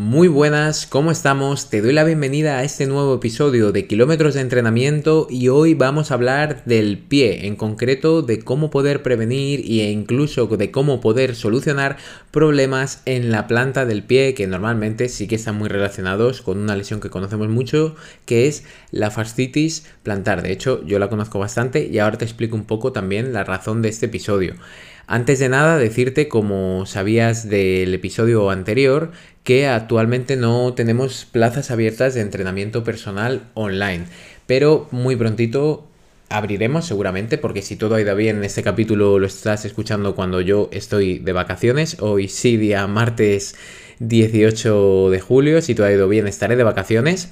Muy buenas, ¿cómo estamos? Te doy la bienvenida a este nuevo episodio de Kilómetros de Entrenamiento y hoy vamos a hablar del pie, en concreto de cómo poder prevenir e incluso de cómo poder solucionar problemas en la planta del pie que normalmente sí que están muy relacionados con una lesión que conocemos mucho que es la fascitis plantar. De hecho, yo la conozco bastante y ahora te explico un poco también la razón de este episodio. Antes de nada, decirte, como sabías del episodio anterior, que actualmente no tenemos plazas abiertas de entrenamiento personal online, pero muy prontito abriremos seguramente, porque si todo ha ido bien en este capítulo lo estás escuchando cuando yo estoy de vacaciones, hoy sí, día martes 18 de julio, si todo ha ido bien estaré de vacaciones.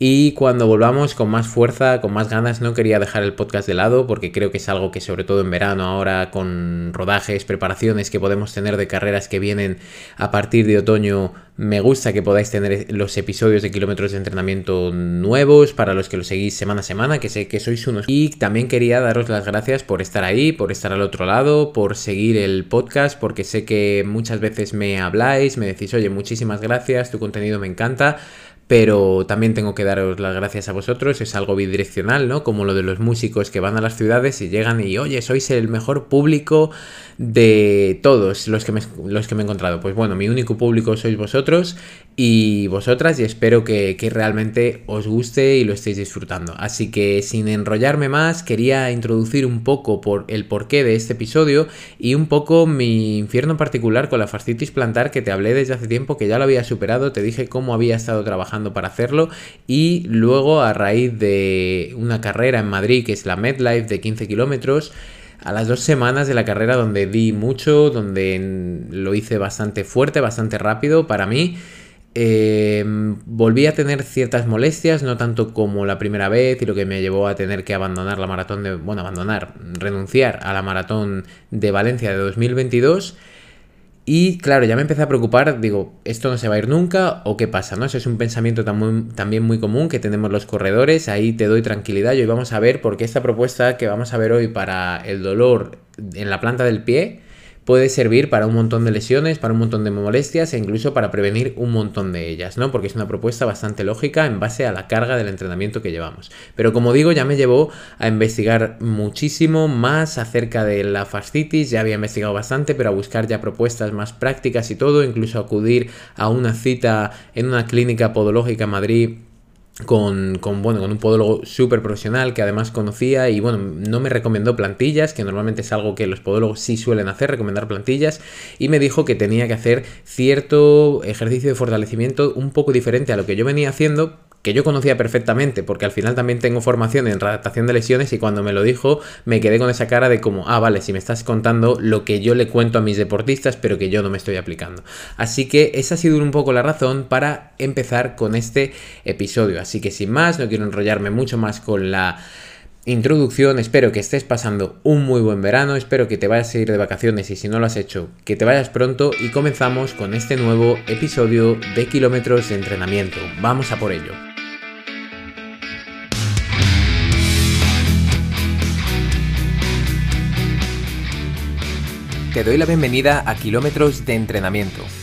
Y cuando volvamos con más fuerza, con más ganas, no quería dejar el podcast de lado porque creo que es algo que sobre todo en verano ahora con rodajes, preparaciones que podemos tener de carreras que vienen a partir de otoño, me gusta que podáis tener los episodios de kilómetros de entrenamiento nuevos para los que lo seguís semana a semana, que sé que sois unos. Y también quería daros las gracias por estar ahí, por estar al otro lado, por seguir el podcast, porque sé que muchas veces me habláis, me decís, oye, muchísimas gracias, tu contenido me encanta pero también tengo que daros las gracias a vosotros, es algo bidireccional, ¿no? Como lo de los músicos que van a las ciudades y llegan y, oye, sois el mejor público de todos los que me, los que me he encontrado. Pues bueno, mi único público sois vosotros y vosotras y espero que, que realmente os guste y lo estéis disfrutando. Así que sin enrollarme más, quería introducir un poco por el porqué de este episodio y un poco mi infierno particular con la fascitis plantar que te hablé desde hace tiempo, que ya lo había superado, te dije cómo había estado trabajando para hacerlo y luego a raíz de una carrera en Madrid que es la MedLife de 15 kilómetros, a las dos semanas de la carrera donde di mucho, donde lo hice bastante fuerte, bastante rápido para mí. Em, volví a tener ciertas molestias, no tanto como la primera vez y lo que me llevó a tener que abandonar la maratón de, bueno, abandonar, renunciar a la maratón de Valencia de 2022 y claro, ya me empecé a preocupar, digo, ¿esto no se va a ir nunca o qué pasa? ¿no? Eso es un pensamiento también muy común que tenemos los corredores, ahí te doy tranquilidad y hoy vamos a ver por qué esta propuesta que vamos a ver hoy para el dolor en la planta del pie puede servir para un montón de lesiones, para un montón de molestias e incluso para prevenir un montón de ellas, ¿no? Porque es una propuesta bastante lógica en base a la carga del entrenamiento que llevamos. Pero como digo, ya me llevó a investigar muchísimo más acerca de la fascitis, ya había investigado bastante, pero a buscar ya propuestas más prácticas y todo, incluso acudir a una cita en una clínica podológica en Madrid con, bueno, con un podólogo súper profesional que además conocía y bueno, no me recomendó plantillas, que normalmente es algo que los podólogos sí suelen hacer, recomendar plantillas, y me dijo que tenía que hacer cierto ejercicio de fortalecimiento un poco diferente a lo que yo venía haciendo que yo conocía perfectamente, porque al final también tengo formación en redactación de lesiones y cuando me lo dijo me quedé con esa cara de como, ah, vale, si me estás contando lo que yo le cuento a mis deportistas, pero que yo no me estoy aplicando. Así que esa ha sido un poco la razón para empezar con este episodio. Así que sin más, no quiero enrollarme mucho más con la introducción, espero que estés pasando un muy buen verano, espero que te vayas a ir de vacaciones y si no lo has hecho, que te vayas pronto y comenzamos con este nuevo episodio de kilómetros de entrenamiento. Vamos a por ello. Te doy la bienvenida a Kilómetros de Entrenamiento,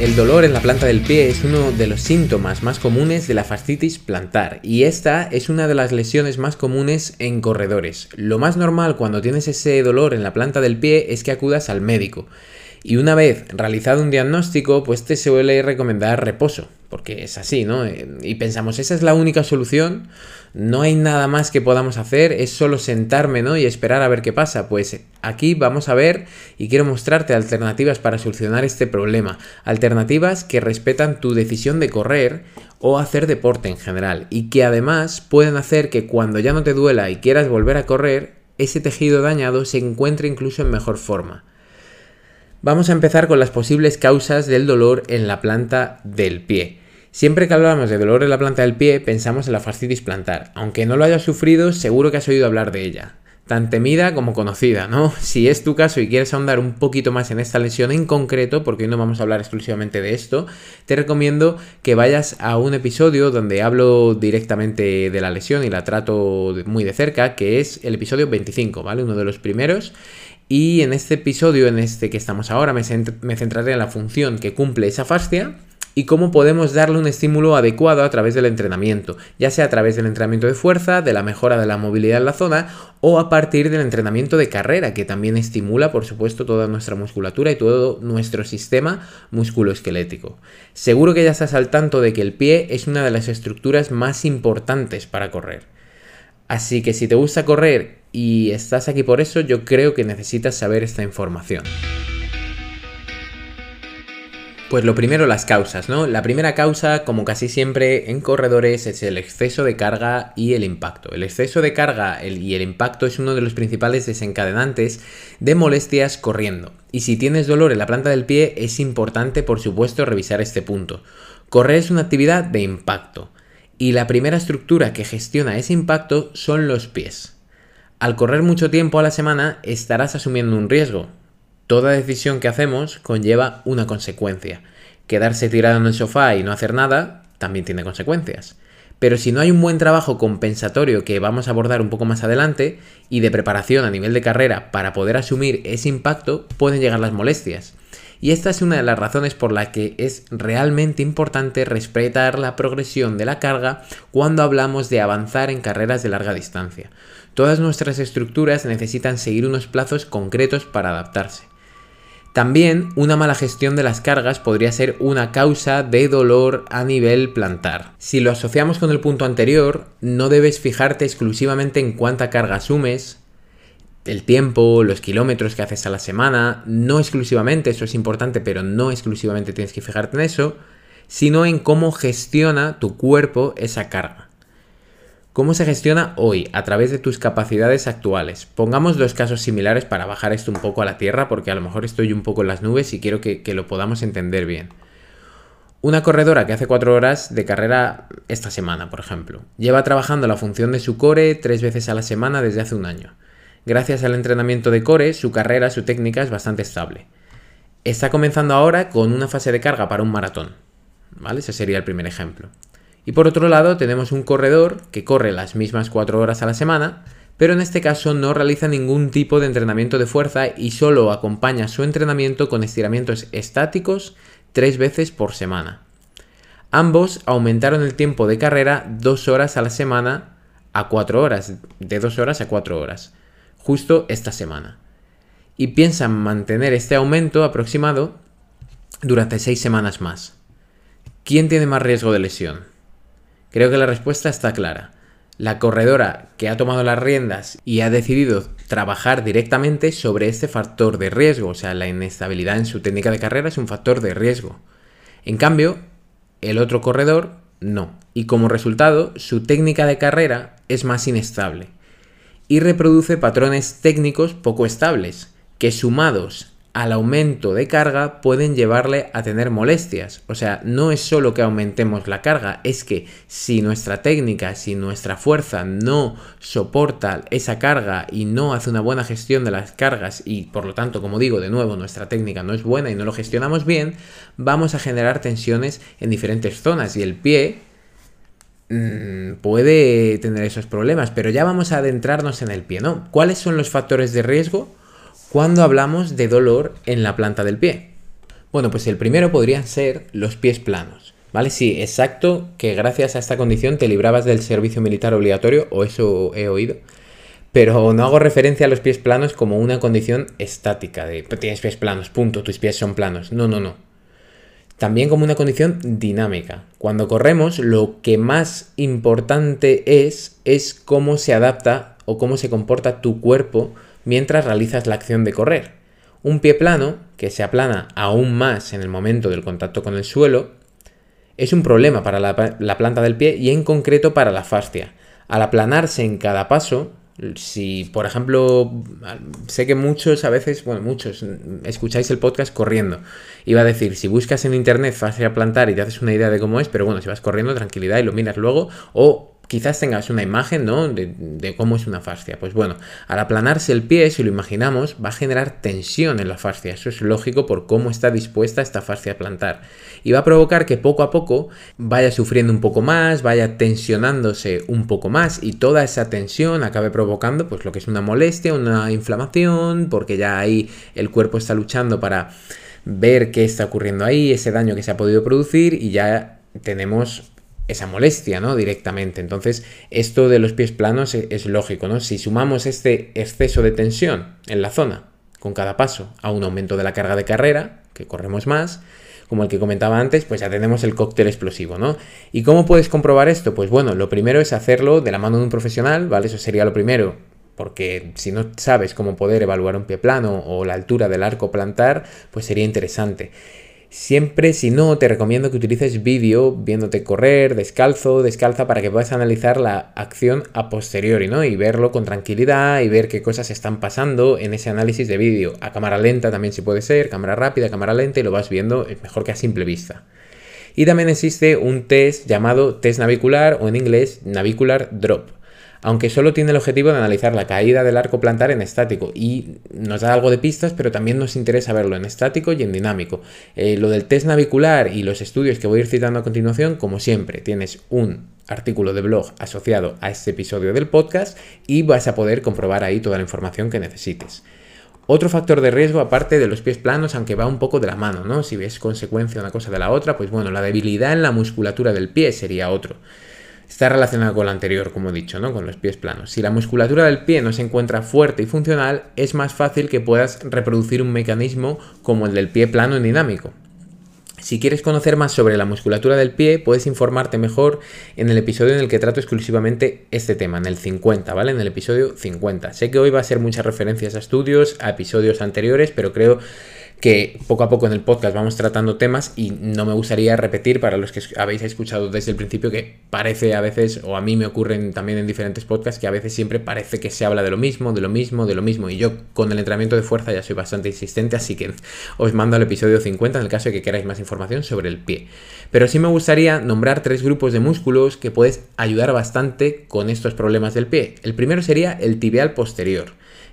El dolor en la planta del pie es uno de los síntomas más comunes de la fascitis plantar y esta es una de las lesiones más comunes en corredores. Lo más normal cuando tienes ese dolor en la planta del pie es que acudas al médico y una vez realizado un diagnóstico pues te suele recomendar reposo porque es así, ¿no? Eh, y pensamos, esa es la única solución, no hay nada más que podamos hacer, es solo sentarme, ¿no? Y esperar a ver qué pasa. Pues aquí vamos a ver y quiero mostrarte alternativas para solucionar este problema, alternativas que respetan tu decisión de correr o hacer deporte en general y que además pueden hacer que cuando ya no te duela y quieras volver a correr, ese tejido dañado se encuentre incluso en mejor forma. Vamos a empezar con las posibles causas del dolor en la planta del pie. Siempre que hablamos de dolor en la planta del pie, pensamos en la fascitis plantar. Aunque no lo hayas sufrido, seguro que has oído hablar de ella. tan temida como conocida, ¿no? Si es tu caso y quieres ahondar un poquito más en esta lesión en concreto, porque hoy no vamos a hablar exclusivamente de esto, te recomiendo que vayas a un episodio donde hablo directamente de la lesión y la trato muy de cerca, que es el episodio 25, ¿vale? Uno de los primeros. Y en este episodio, en este que estamos ahora, me, centraré en la función que cumple esa fascia y cómo podemos darle un estímulo adecuado a través del entrenamiento, ya sea a través del entrenamiento de fuerza, de la mejora de la movilidad en la zona o a partir del entrenamiento de carrera, que también estimula, por supuesto, toda nuestra musculatura y todo nuestro sistema musculoesquelético. Seguro que ya estás al tanto de que el pie es una de las estructuras más importantes para correr. Así que si te gusta correr y estás aquí por eso, yo creo que necesitas saber esta información. Pues lo primero, las causas, ¿no? La primera causa, como casi siempre en corredores, es el exceso de carga y el impacto. El exceso de carga y el impacto es uno de los principales desencadenantes de molestias corriendo. Y si tienes dolor en la planta del pie, es importante, por supuesto, revisar este punto. Correr es una actividad de impacto. Y la primera estructura que gestiona ese impacto son los pies. Al correr mucho tiempo a la semana, estarás asumiendo un riesgo, Toda decisión que hacemos conlleva una consecuencia. Quedarse tirado en el sofá y no hacer nada también tiene consecuencias. Pero si no hay un buen trabajo compensatorio que vamos a abordar un poco más adelante y de preparación a nivel de carrera para poder asumir ese impacto, pueden llegar las molestias. Y esta es una de las razones por la que es realmente importante respetar la progresión de la carga cuando hablamos de avanzar en carreras de larga distancia. Todas nuestras estructuras necesitan seguir unos plazos concretos para adaptarse. También una mala gestión de las cargas podría ser una causa de dolor a nivel plantar. Si lo asociamos con el punto anterior, no debes fijarte exclusivamente en cuánta carga asumes, el tiempo, los kilómetros que haces a la semana, no exclusivamente, eso es importante, pero no exclusivamente tienes que fijarte en eso, sino en cómo gestiona tu cuerpo esa carga. ¿Cómo se gestiona hoy a través de tus capacidades actuales? Pongamos dos casos similares para bajar esto un poco a la tierra porque a lo mejor estoy un poco en las nubes y quiero que, lo podamos entender bien. Una corredora que hace cuatro horas de carrera esta semana, por ejemplo, lleva trabajando la función de su core tres veces a la semana desde hace un año. Gracias al entrenamiento de core, su carrera, su técnica es bastante estable. Está comenzando ahora con una fase de carga para un maratón. ¿Vale? Ese sería el primer ejemplo. Y por otro lado tenemos un corredor que corre las mismas 4 horas a la semana, pero en este caso no realiza ningún tipo de entrenamiento de fuerza y solo acompaña su entrenamiento con estiramientos estáticos 3 veces por semana. Ambos aumentaron el tiempo de carrera 2 horas a la semana a 4 horas, de 2 horas a 4 horas, justo esta semana. Y piensan mantener este aumento aproximado durante 6 semanas más. ¿Quién tiene más riesgo de lesión? Creo que la respuesta está clara. La corredora que ha tomado las riendas y ha decidido trabajar directamente sobre este factor de riesgo, o sea, la inestabilidad en su técnica de carrera es un factor de riesgo. En cambio, el otro corredor no. Y como resultado, su técnica de carrera es más inestable y reproduce patrones técnicos poco estables, que sumados al aumento de carga pueden llevarle a tener molestias. O sea, no es solo que aumentemos la carga, es que si nuestra técnica, si nuestra fuerza no soporta esa carga y no hace una buena gestión de las cargas y por lo tanto, como digo, de nuevo, nuestra técnica no es buena y no lo gestionamos bien, vamos a generar tensiones en diferentes zonas y el pie mm, puede tener esos problemas, pero ya vamos a adentrarnos en el pie, ¿no? ¿Cuáles son los factores de riesgo? cuando hablamos de dolor en la planta del pie? Bueno, pues el primero podrían ser los pies planos. ¿Vale? Sí, exacto, que gracias a esta condición te librabas del servicio militar obligatorio, o eso he oído. Pero no hago referencia a los pies planos como una condición estática, de tienes pies planos, punto, tus pies son planos. No, no, no. También como una condición dinámica. Cuando corremos, lo que más importante es, es cómo se adapta o cómo se comporta tu cuerpo mientras realizas la acción de correr. Un pie plano, que se aplana aún más en el momento del contacto con el suelo, es un problema para la, planta del pie y en concreto para la fascia. Al aplanarse en cada paso, si por ejemplo, sé que muchos a veces, bueno, muchos escucháis el podcast corriendo. Iba a decir, si buscas en internet fascia plantar y te haces una idea de cómo es, pero bueno, si vas corriendo, tranquilidad y lo miras luego, o quizás tengas una imagen, ¿no? De, cómo es una fascia. Pues bueno, al aplanarse el pie, si lo imaginamos, va a generar tensión en la fascia. Eso es lógico por cómo está dispuesta esta fascia plantar. Y va a provocar que poco a poco vaya sufriendo un poco más, vaya tensionándose un poco más y toda esa tensión acabe provocando pues lo que es una molestia, una inflamación, porque ya ahí el cuerpo está luchando para ver qué está ocurriendo ahí, ese daño que se ha podido producir y ya tenemos esa molestia, ¿no? Directamente. Entonces, esto de los pies planos es, es, lógico, ¿no? Si sumamos este exceso de tensión en la zona con cada paso a un aumento de la carga de carrera, que corremos más, como el que comentaba antes, pues ya tenemos el cóctel explosivo, ¿no? ¿Y cómo puedes comprobar esto? Pues bueno, lo primero es hacerlo de la mano de un profesional, ¿vale? Eso sería lo primero, porque si no sabes cómo poder evaluar un pie plano o la altura del arco plantar, pues sería interesante. Siempre, si no, te recomiendo que utilices vídeo viéndote correr, descalzo, descalza, para que puedas analizar la acción a posteriori, ¿no? Y verlo con tranquilidad y ver qué cosas están pasando en ese análisis de vídeo. A cámara lenta también si puede ser, cámara rápida, cámara lenta, y lo vas viendo mejor que a simple vista. Y también existe un test llamado test navicular o en inglés navicular drop aunque solo tiene el objetivo de analizar la caída del arco plantar en estático y nos da algo de pistas, pero también nos interesa verlo en estático y en dinámico. Eh, lo del test navicular y los estudios que voy a ir citando a continuación, como siempre, tienes un artículo de blog asociado a este episodio del podcast y vas a poder comprobar ahí toda la información que necesites. Otro factor de riesgo, aparte de los pies planos, aunque va un poco de la mano, ¿no? Si ves consecuencia una cosa de la otra, pues bueno, la debilidad en la musculatura del pie sería otro. Está relacionado con lo anterior, como he dicho, ¿no? Con los pies planos. Si la musculatura del pie no se encuentra fuerte y funcional, es más fácil que puedas reproducir un mecanismo como el del pie plano en dinámico. Si quieres conocer más sobre la musculatura del pie, puedes informarte mejor en el episodio en el que trato exclusivamente este tema, en el 50, ¿vale? En el episodio 50. Sé que hoy va a ser muchas referencias a estudios, a episodios anteriores, pero creo que poco a poco en el podcast vamos tratando temas y no me gustaría repetir para los que habéis escuchado desde el principio que parece a veces, o a mí me ocurren también en diferentes podcasts, que a veces siempre parece que se habla de lo mismo, de lo mismo, de lo mismo. Y yo con el entrenamiento de fuerza ya soy bastante insistente, así que os mando al episodio 50 en el caso de que queráis más información sobre el pie. Pero sí me gustaría nombrar tres grupos de músculos que puedes ayudar bastante con estos problemas del pie. El primero sería el tibial posterior.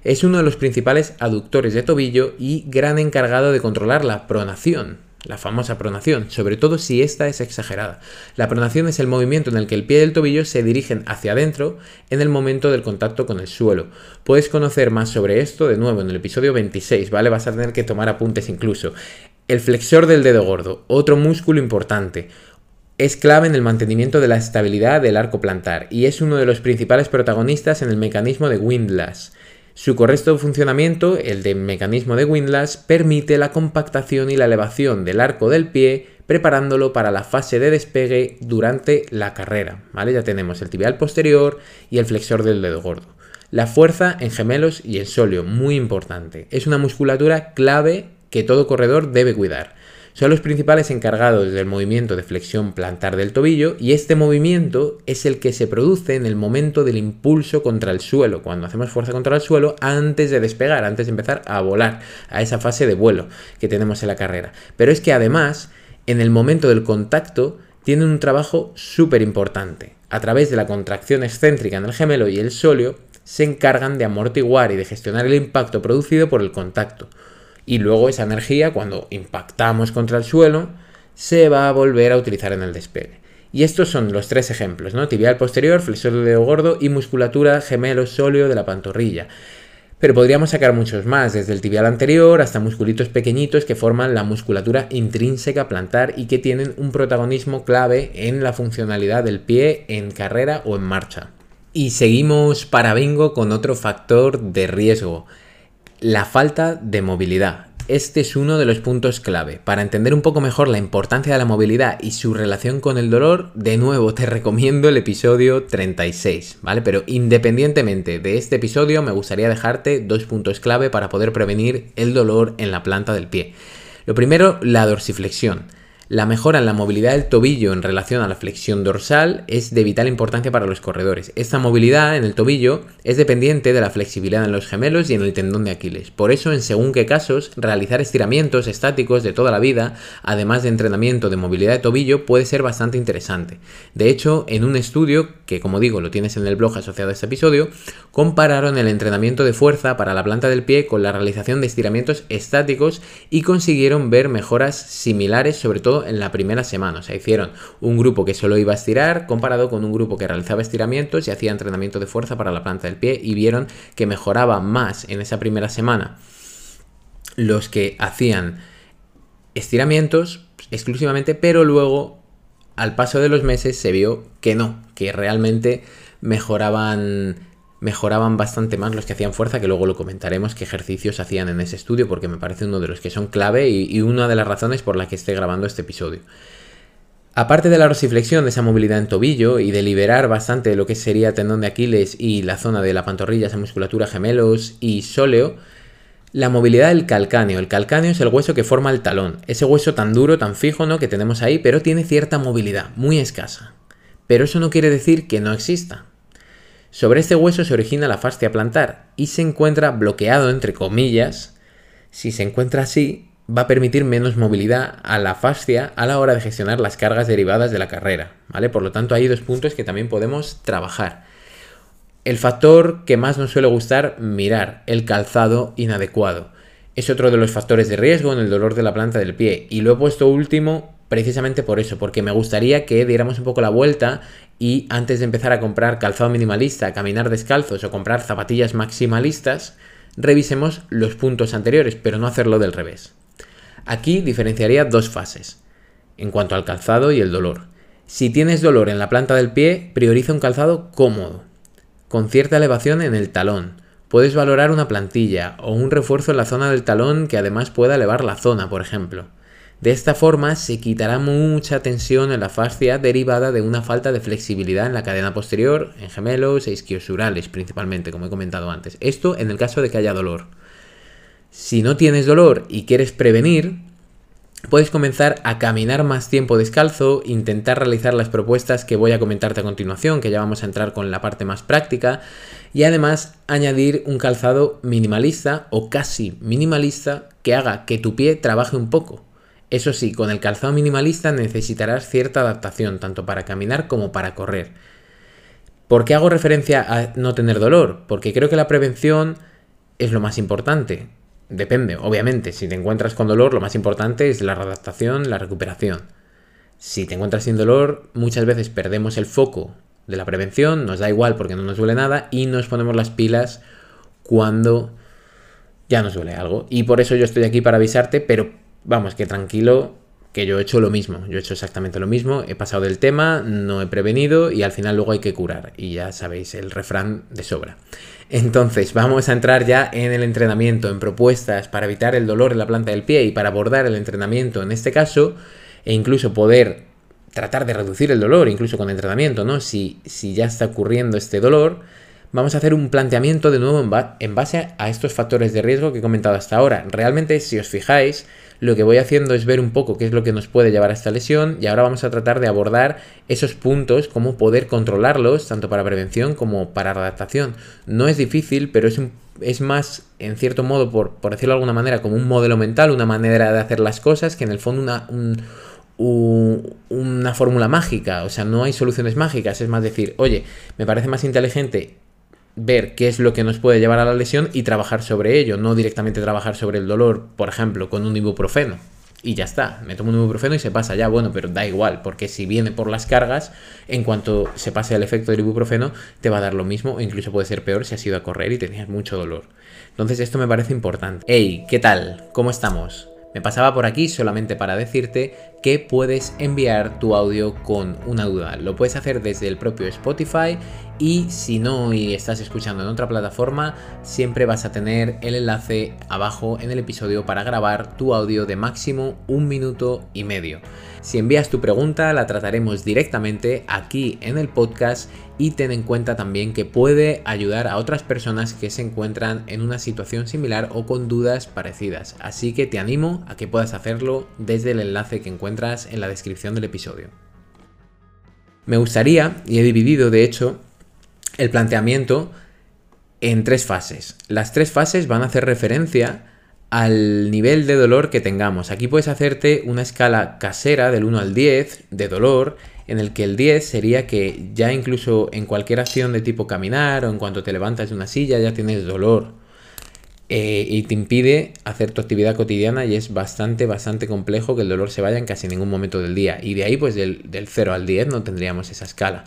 Es uno de los principales aductores de tobillo y gran encargado de controlar la pronación, la famosa pronación, sobre todo si esta es exagerada. La pronación es el movimiento en el que el pie y el tobillo se dirigen hacia adentro en el momento del contacto con el suelo. Puedes conocer más sobre esto de nuevo en el episodio 26, ¿vale? Vas a tener que tomar apuntes incluso. El flexor del dedo gordo, otro músculo importante. Es clave en el mantenimiento de la estabilidad del arco plantar y es uno de los principales protagonistas en el mecanismo de Windlass. Su correcto funcionamiento, el de mecanismo de Windlass, permite la compactación y la elevación del arco del pie, preparándolo para la fase de despegue durante la carrera. ¿vale? Ya tenemos el tibial posterior y el flexor del dedo gordo. La fuerza en gemelos y en sóleo, muy importante. Es una musculatura clave que todo corredor debe cuidar. Son los principales encargados del movimiento de flexión plantar del tobillo y este movimiento es el que se produce en el momento del impulso contra el suelo, cuando hacemos fuerza contra el suelo antes de despegar, antes de empezar a volar, a esa fase de vuelo que tenemos en la carrera. Pero es que además, en el momento del contacto, tienen un trabajo súper importante. A través de la contracción excéntrica en el gemelo y el sóleo, se encargan de amortiguar y de gestionar el impacto producido por el contacto y luego esa energía, cuando impactamos contra el suelo, se va a volver a utilizar en el despegue. Y estos son los tres ejemplos, ¿no? Tibial posterior, flexor de dedo gordo y musculatura gemelo sóleo de la pantorrilla. Pero podríamos sacar muchos más, desde el tibial anterior hasta musculitos pequeñitos que forman la musculatura intrínseca plantar y que tienen un protagonismo clave en la funcionalidad del pie en carrera o en marcha. Y seguimos para bingo con otro factor de riesgo, la falta de movilidad. Este es uno de los puntos clave. Para entender un poco mejor la importancia de la movilidad y su relación con el dolor, de nuevo te recomiendo el episodio 36, ¿vale? Pero independientemente de este episodio, me gustaría dejarte dos puntos clave para poder prevenir el dolor en la planta del pie. Lo primero, la dorsiflexión. La mejora en la movilidad del tobillo en relación a la flexión dorsal es de vital importancia para los corredores. Esta movilidad en el tobillo es dependiente de la flexibilidad en los gemelos y en el tendón de Aquiles. Por eso, en según qué casos, realizar estiramientos estáticos de toda la vida, además de entrenamiento de movilidad de tobillo, puede ser bastante interesante. De hecho, en un estudio, que como digo lo tienes en el blog asociado a este episodio, compararon el entrenamiento de fuerza para la planta del pie con la realización de estiramientos estáticos y consiguieron ver mejoras similares, sobre todo en la primera semana. O sea, hicieron un grupo que solo iba a estirar comparado con un grupo que realizaba estiramientos y hacía entrenamiento de fuerza para la planta del pie y vieron que mejoraba más en esa primera semana los que hacían estiramientos exclusivamente, pero luego al paso de los meses se vio que no, que realmente mejoraban mejoraban bastante más los que hacían fuerza, que luego lo comentaremos qué ejercicios hacían en ese estudio, porque me parece uno de los que son clave y, una de las razones por la que esté grabando este episodio. Aparte de la rosiflexión, de esa movilidad en tobillo y de liberar bastante lo que sería tendón de Aquiles y la zona de la pantorrilla, esa musculatura gemelos y sóleo, la movilidad del calcáneo. El calcáneo es el hueso que forma el talón. Ese hueso tan duro, tan fijo, ¿no? Que tenemos ahí, pero tiene cierta movilidad, muy escasa. Pero eso no quiere decir que no exista. Sobre este hueso se origina la fascia plantar y se encuentra bloqueado entre comillas. Si se encuentra así, va a permitir menos movilidad a la fascia a la hora de gestionar las cargas derivadas de la carrera, ¿vale? Por lo tanto, hay dos puntos que también podemos trabajar. El factor que más nos suele gustar mirar, el calzado inadecuado. Es otro de los factores de riesgo en el dolor de la planta del pie y lo he puesto último precisamente por eso, porque me gustaría que diéramos un poco la vuelta y antes de empezar a comprar calzado minimalista, caminar descalzos o comprar zapatillas maximalistas, revisemos los puntos anteriores, pero no hacerlo del revés. Aquí diferenciaría dos fases, en cuanto al calzado y el dolor. Si tienes dolor en la planta del pie, prioriza un calzado cómodo, con cierta elevación en el talón. Puedes valorar una plantilla o un refuerzo en la zona del talón que además pueda elevar la zona, por ejemplo. De esta forma se quitará mucha tensión en la fascia derivada de una falta de flexibilidad en la cadena posterior, en gemelos e isquiosurales principalmente, como he comentado antes. Esto en el caso de que haya dolor. Si no tienes dolor y quieres prevenir, puedes comenzar a caminar más tiempo descalzo, intentar realizar las propuestas que voy a comentarte a continuación, que ya vamos a entrar con la parte más práctica, y además añadir un calzado minimalista o casi minimalista que haga que tu pie trabaje un poco eso sí, con el calzado minimalista necesitarás cierta adaptación, tanto para caminar como para correr. ¿Por qué hago referencia a no tener dolor? Porque creo que la prevención es lo más importante. Depende, obviamente, si te encuentras con dolor, lo más importante es la adaptación, la recuperación. Si te encuentras sin dolor, muchas veces perdemos el foco de la prevención, nos da igual porque no nos duele nada y nos ponemos las pilas cuando ya nos duele algo. Y por eso yo estoy aquí para avisarte, pero vamos, que tranquilo, que yo he hecho lo mismo, yo he hecho exactamente lo mismo, he pasado del tema, no he prevenido y al final luego hay que curar. Y ya sabéis, el refrán de sobra. Entonces, vamos a entrar ya en el entrenamiento, en propuestas para evitar el dolor en la planta del pie y para abordar el entrenamiento en este caso, e incluso poder tratar de reducir el dolor, incluso con entrenamiento, ¿no? Si, si ya está ocurriendo este dolor, vamos a hacer un planteamiento de nuevo en base a estos factores de riesgo que he comentado hasta ahora. Realmente, si os fijáis, lo que voy haciendo es ver un poco qué es lo que nos puede llevar a esta lesión y ahora vamos a tratar de abordar esos puntos, cómo poder controlarlos, tanto para prevención como para adaptación. No es difícil, pero es, es más, en cierto modo, por, por, decirlo de alguna manera, como un modelo mental, una manera de hacer las cosas, que en el fondo una, una fórmula mágica, o sea, no hay soluciones mágicas, es más decir, oye, me parece más inteligente ver qué es lo que nos puede llevar a la lesión y trabajar sobre ello, no directamente trabajar sobre el dolor, por ejemplo, con un ibuprofeno. Y ya está, me tomo un ibuprofeno y se pasa ya, bueno, pero da igual, porque si viene por las cargas, en cuanto se pase el efecto del ibuprofeno, te va a dar lo mismo, o incluso puede ser peor si has ido a correr y tenías mucho dolor. Entonces esto me parece importante. Hey, ¿qué tal? ¿Cómo estamos? Me pasaba por aquí solamente para decirte que puedes enviar tu audio con una duda. Lo puedes hacer desde el propio Spotify y si no y estás escuchando en otra plataforma, siempre vas a tener el enlace abajo en el episodio para grabar tu audio de máximo un minuto y medio. Si envías tu pregunta, la trataremos directamente aquí en el podcast y ten en cuenta también que puede ayudar a otras personas que se encuentran en una situación similar o con dudas parecidas. Así que te animo a que puedas hacerlo desde el enlace que encuentras en la descripción del episodio. Me gustaría, y he dividido de hecho, el planteamiento en tres fases. Las tres fases van a hacer referencia al nivel de dolor que tengamos. Aquí puedes hacerte una escala casera del 1 al 10 de dolor, en el que el 10 sería que ya incluso en cualquier acción de tipo caminar o en cuanto te levantas de una silla ya tienes dolor. Eh, y te impide hacer tu actividad cotidiana y es bastante, bastante complejo que el dolor se vaya en casi ningún momento del día. Y de ahí, pues del, 0 al 10 no tendríamos esa escala.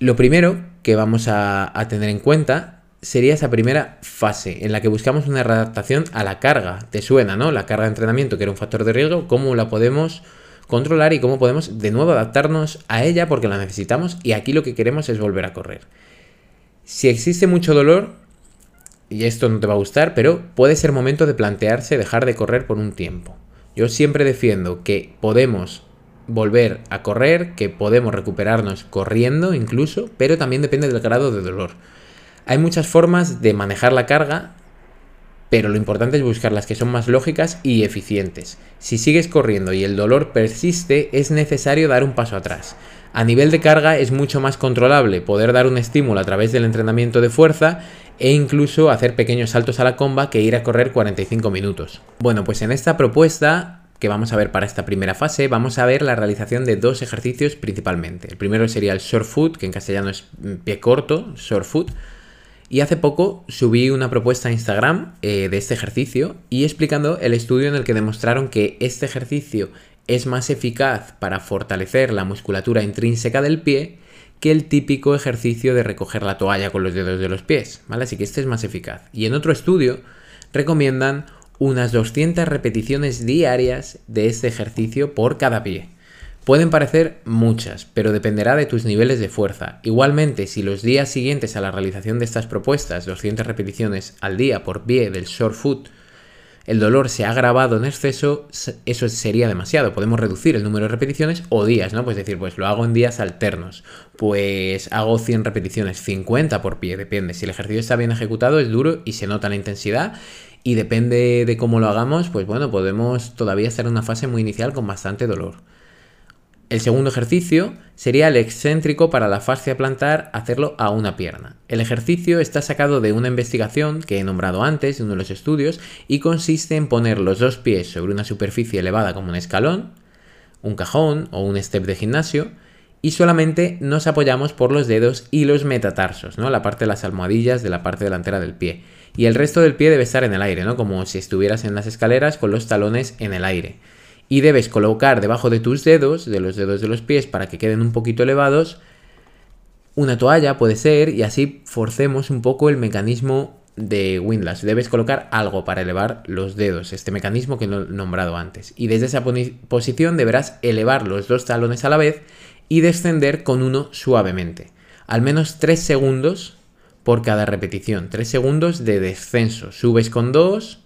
Lo primero que vamos a, tener en cuenta sería esa primera fase en la que buscamos una adaptación a la carga. Te suena, ¿no? La carga de entrenamiento, que era un factor de riesgo, cómo la podemos controlar y cómo podemos de nuevo adaptarnos a ella porque la necesitamos y aquí lo que queremos es volver a correr. Si existe mucho dolor, y esto no te va a gustar, pero puede ser momento de plantearse dejar de correr por un tiempo. Yo siempre defiendo que podemos volver a correr, que podemos recuperarnos corriendo incluso, pero también depende del grado de dolor. Hay muchas formas de manejar la carga, pero lo importante es buscar las que son más lógicas y eficientes. Si sigues corriendo y el dolor persiste, es necesario dar un paso atrás. A nivel de carga es mucho más controlable poder dar un estímulo a través del entrenamiento de fuerza e incluso hacer pequeños saltos a la comba que ir a correr 45 minutos. Bueno, pues en esta propuesta que vamos a ver para esta primera fase, vamos a ver la realización de dos ejercicios principalmente. El primero sería el short foot, que en castellano es pie corto, short foot, y hace poco subí una propuesta a Instagram eh, de este ejercicio y explicando el estudio en el que demostraron que este ejercicio es más eficaz para fortalecer la musculatura intrínseca del pie que el típico ejercicio de recoger la toalla con los dedos de los pies, ¿vale? Así que este es más eficaz. Y en otro estudio recomiendan unas 200 repeticiones diarias de este ejercicio por cada pie. Pueden parecer muchas, pero dependerá de tus niveles de fuerza. Igualmente, si los días siguientes a la realización de estas propuestas, 200 repeticiones al día por pie del short foot, el dolor se ha agravado en exceso, eso sería demasiado. Podemos reducir el número de repeticiones o días, ¿no? Pues decir, pues lo hago en días alternos. Pues hago 100 repeticiones, 50 por pie, depende. Si el ejercicio está bien ejecutado, es duro y se nota la intensidad. Y depende de cómo lo hagamos, pues bueno, podemos todavía estar en una fase muy inicial con bastante dolor. El segundo ejercicio sería el excéntrico para la fascia plantar hacerlo a una pierna. El ejercicio está sacado de una investigación que he nombrado antes, de uno de los estudios, y consiste en poner los dos pies sobre una superficie elevada como un escalón, un cajón o un step de gimnasio, y solamente nos apoyamos por los dedos y los metatarsos, ¿no? La parte de las almohadillas de la parte delantera del pie. Y el resto del pie debe estar en el aire, ¿no? Como si estuvieras en las escaleras con los talones en el aire y debes colocar debajo de tus dedos, de los dedos de los pies, para que queden un poquito elevados, una toalla puede ser y así forcemos un poco el mecanismo de Windlass. Debes colocar algo para elevar los dedos, este mecanismo que he nombrado antes. Y desde esa posición deberás elevar los dos talones a la vez y descender con uno suavemente. Al menos 3 segundos por cada repetición. 3 segundos de descenso. Subes con 2,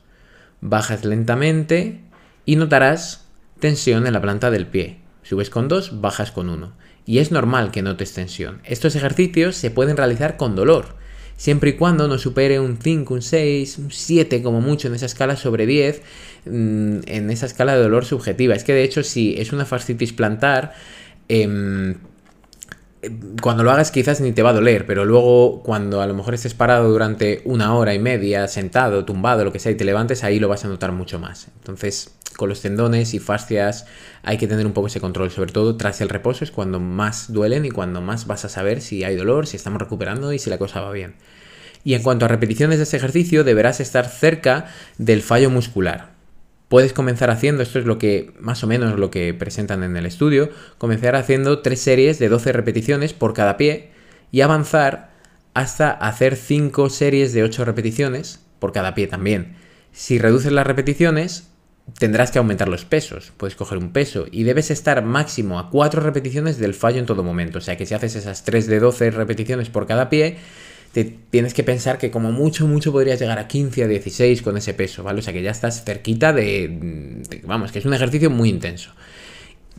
bajas lentamente y notarás tensión en la planta del pie. Subes con 2, bajas con 1. Y es normal que notes tensión. Estos ejercicios se pueden realizar con dolor, siempre y cuando no supere un 5, un 6, un 7 como mucho en esa escala sobre 10, mm, en esa escala de dolor subjetiva. Es que de hecho si es una fascitis plantar, em, cuando lo hagas quizás ni te va a doler, pero luego cuando a lo mejor estés parado durante una hora y media, sentado, tumbado, lo que sea, y te levantes, ahí lo vas a notar mucho más. Entonces, con los tendones y fascias hay que tener un poco ese control, sobre todo tras el reposo es cuando más duelen y cuando más vas a saber si hay dolor, si estamos recuperando y si la cosa va bien. Y en cuanto a repeticiones de ese ejercicio, deberás estar cerca del fallo muscular. Puedes comenzar haciendo, esto es lo que más o menos lo que presentan en el estudio, comenzar haciendo tres series de 12 repeticiones por cada pie y avanzar hasta hacer 5 series de 8 repeticiones por cada pie también. Si reduces las repeticiones, tendrás que aumentar los pesos. Puedes coger un peso y debes estar máximo a 4 repeticiones del fallo en todo momento. O sea que si haces esas 3 de 12 repeticiones por cada pie, te tienes que pensar que como mucho, mucho podrías llegar a 15, a 16 con ese peso, ¿vale? O sea que ya estás cerquita de, vamos, que es un ejercicio muy intenso.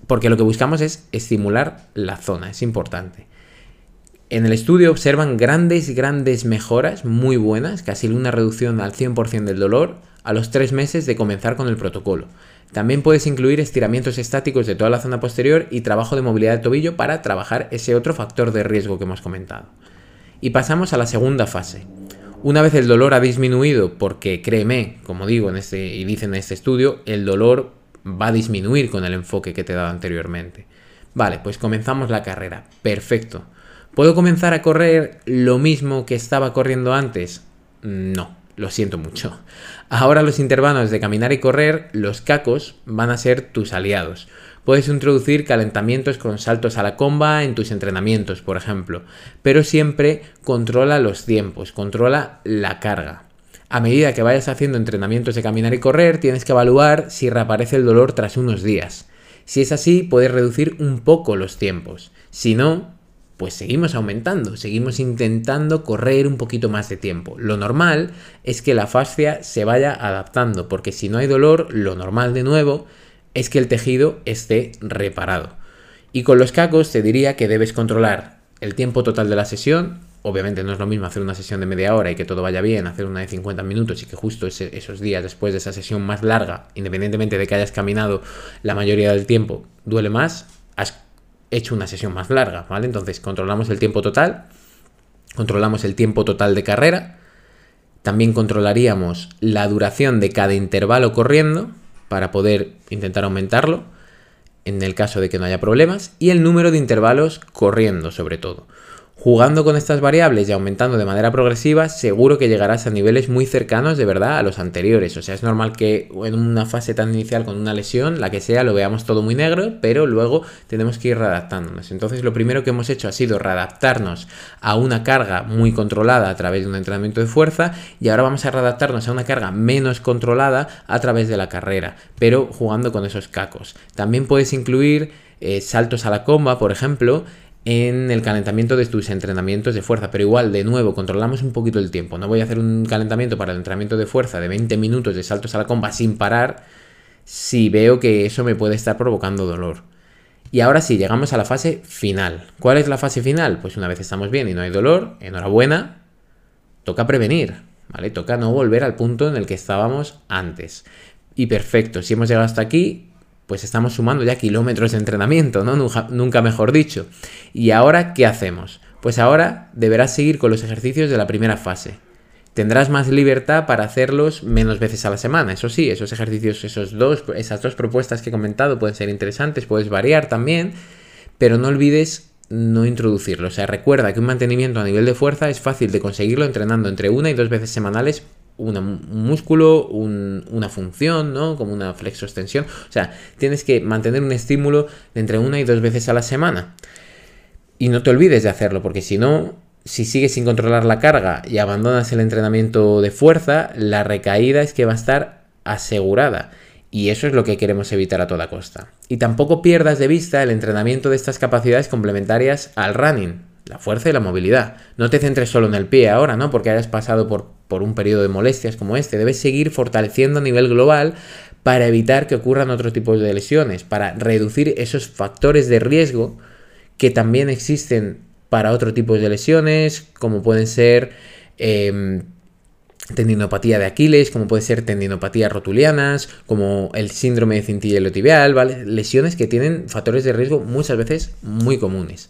Porque lo que buscamos es estimular la zona, es importante. En el estudio observan grandes, grandes mejoras muy buenas, casi una reducción al 100% del dolor a los 3 meses de comenzar con el protocolo. También puedes incluir estiramientos estáticos de toda la zona posterior y trabajo de movilidad de tobillo para trabajar ese otro factor de riesgo que hemos comentado. Y pasamos a la segunda fase. Una vez el dolor ha disminuido, porque créeme, como digo en este, y dicen en este estudio, el dolor va a disminuir con el enfoque que te he dado anteriormente. Vale, pues comenzamos la carrera. Perfecto. ¿Puedo comenzar a correr lo mismo que estaba corriendo antes? No, lo siento mucho. Ahora los intervalos de caminar y correr, los cacos, van a ser tus aliados. Puedes introducir calentamientos con saltos a la comba en tus entrenamientos, por ejemplo, pero siempre controla los tiempos, controla la carga. A medida que vayas haciendo entrenamientos de caminar y correr, tienes que evaluar si reaparece el dolor tras unos días. Si es así, puedes reducir un poco los tiempos. Si no, pues seguimos aumentando, seguimos intentando correr un poquito más de tiempo. Lo normal es que la fascia se vaya adaptando, porque si no hay dolor, lo normal de nuevo es que el tejido esté reparado. Y con los cacos te diría que debes controlar el tiempo total de la sesión. Obviamente no es lo mismo hacer una sesión de media hora y que todo vaya bien, hacer una de 50 minutos y que justo esos días después de esa sesión más larga, independientemente de que hayas caminado la mayoría del tiempo, duele más, has hecho una sesión más larga, ¿vale? Entonces controlamos el tiempo total, controlamos el tiempo total de carrera, también controlaríamos la duración de cada intervalo corriendo, para poder intentar aumentarlo en el caso de que no haya problemas y el número de intervalos corriendo sobre todo. Jugando con estas variables y aumentando de manera progresiva, seguro que llegarás a niveles muy cercanos de verdad a los anteriores. O sea, es normal que en una fase tan inicial con una lesión, la que sea, lo veamos todo muy negro, pero luego tenemos que ir readaptándonos. Entonces, lo primero que hemos hecho ha sido readaptarnos a una carga muy controlada a través de un entrenamiento de fuerza y ahora vamos a readaptarnos a una carga menos controlada a través de la carrera, pero jugando con esos cacos. También puedes incluir eh, saltos a la comba, por ejemplo, en el calentamiento de tus entrenamientos de fuerza. Pero igual, de nuevo, controlamos un poquito el tiempo. No voy a hacer un calentamiento para el entrenamiento de fuerza de 20 minutos de saltos a la comba sin parar si veo que eso me puede estar provocando dolor. Y ahora sí, llegamos a la fase final. ¿Cuál es la fase final? Pues una vez estamos bien y no hay dolor, enhorabuena, toca prevenir, ¿vale? Toca no volver al punto en el que estábamos antes. Y perfecto, si hemos llegado hasta aquí, pues estamos sumando ya kilómetros de entrenamiento, ¿no? Nunca, mejor dicho. ¿Y ahora qué hacemos? Pues ahora deberás seguir con los ejercicios de la primera fase. Tendrás más libertad para hacerlos menos veces a la semana. Eso sí, esos ejercicios, esos dos, esas dos propuestas que he comentado pueden ser interesantes, puedes variar también, pero no olvides no introducirlo. O sea, recuerda que un mantenimiento a nivel de fuerza es fácil de conseguirlo entrenando entre una y dos veces semanales un músculo, una función, ¿no? Como una flexo-extensión. O sea, tienes que mantener un estímulo de entre una y dos veces a la semana. Y no te olvides de hacerlo, porque si no, si sigues sin controlar la carga y abandonas el entrenamiento de fuerza, la recaída es que va a estar asegurada. Y eso es lo que queremos evitar a toda costa. Y tampoco pierdas de vista el entrenamiento de estas capacidades complementarias al running, la fuerza y la movilidad. No te centres solo en el pie ahora, ¿no? Porque hayas pasado por, por un periodo de molestias como este. Debes seguir fortaleciendo a nivel global para evitar que ocurran otros tipos de lesiones, para reducir esos factores de riesgo que también existen para otro tipo de lesiones, como pueden ser em, tendinopatía de Aquiles, como puede ser tendinopatías rotulianas, como el síndrome de cintilla tibial, ¿vale? Lesiones que tienen factores de riesgo muchas veces muy comunes.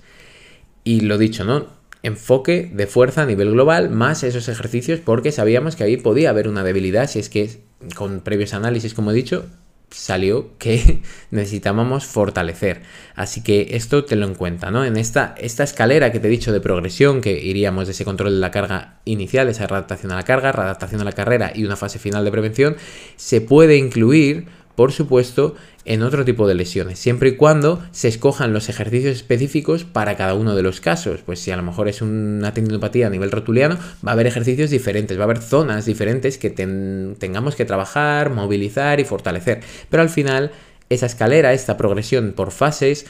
Y lo dicho, ¿no? Enfoque de fuerza a nivel global más esos ejercicios porque sabíamos que ahí podía haber una debilidad si es que con previos análisis, como he dicho, salió que necesitábamos fortalecer. Así que esto te lo en cuenta, ¿no? En esta, esta escalera que te he dicho de progresión, que iríamos de ese control de la carga inicial, esa adaptación a la carga, readaptación a la carrera y una fase final de prevención, se puede incluir por supuesto, en otro tipo de lesiones, siempre y cuando se escojan los ejercicios específicos para cada uno de los casos. Pues si a lo mejor es una tendinopatía a nivel rotuliano, va a haber ejercicios diferentes, va a haber zonas diferentes que tengamos que trabajar, movilizar y fortalecer. Pero al final, esa escalera, esta progresión por fases,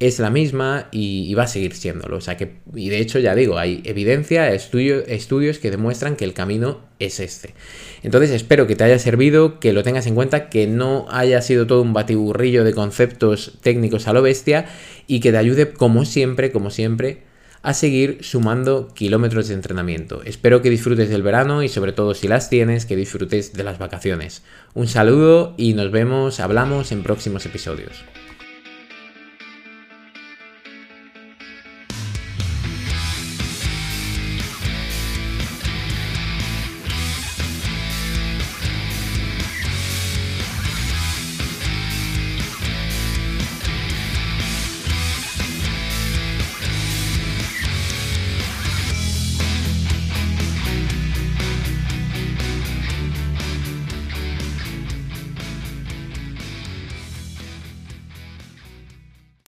es la misma y, va a seguir siéndolo. O sea que, y de hecho ya digo, hay evidencia, estudios que demuestran que el camino es este. Entonces espero que te haya servido, que lo tengas en cuenta, que no haya sido todo un batiburrillo de conceptos técnicos a lo bestia y que te ayude como siempre, como siempre, a seguir sumando kilómetros de entrenamiento. Espero que disfrutes del verano y sobre todo si las tienes, que disfrutes de las vacaciones. Un saludo y nos vemos, hablamos en próximos episodios.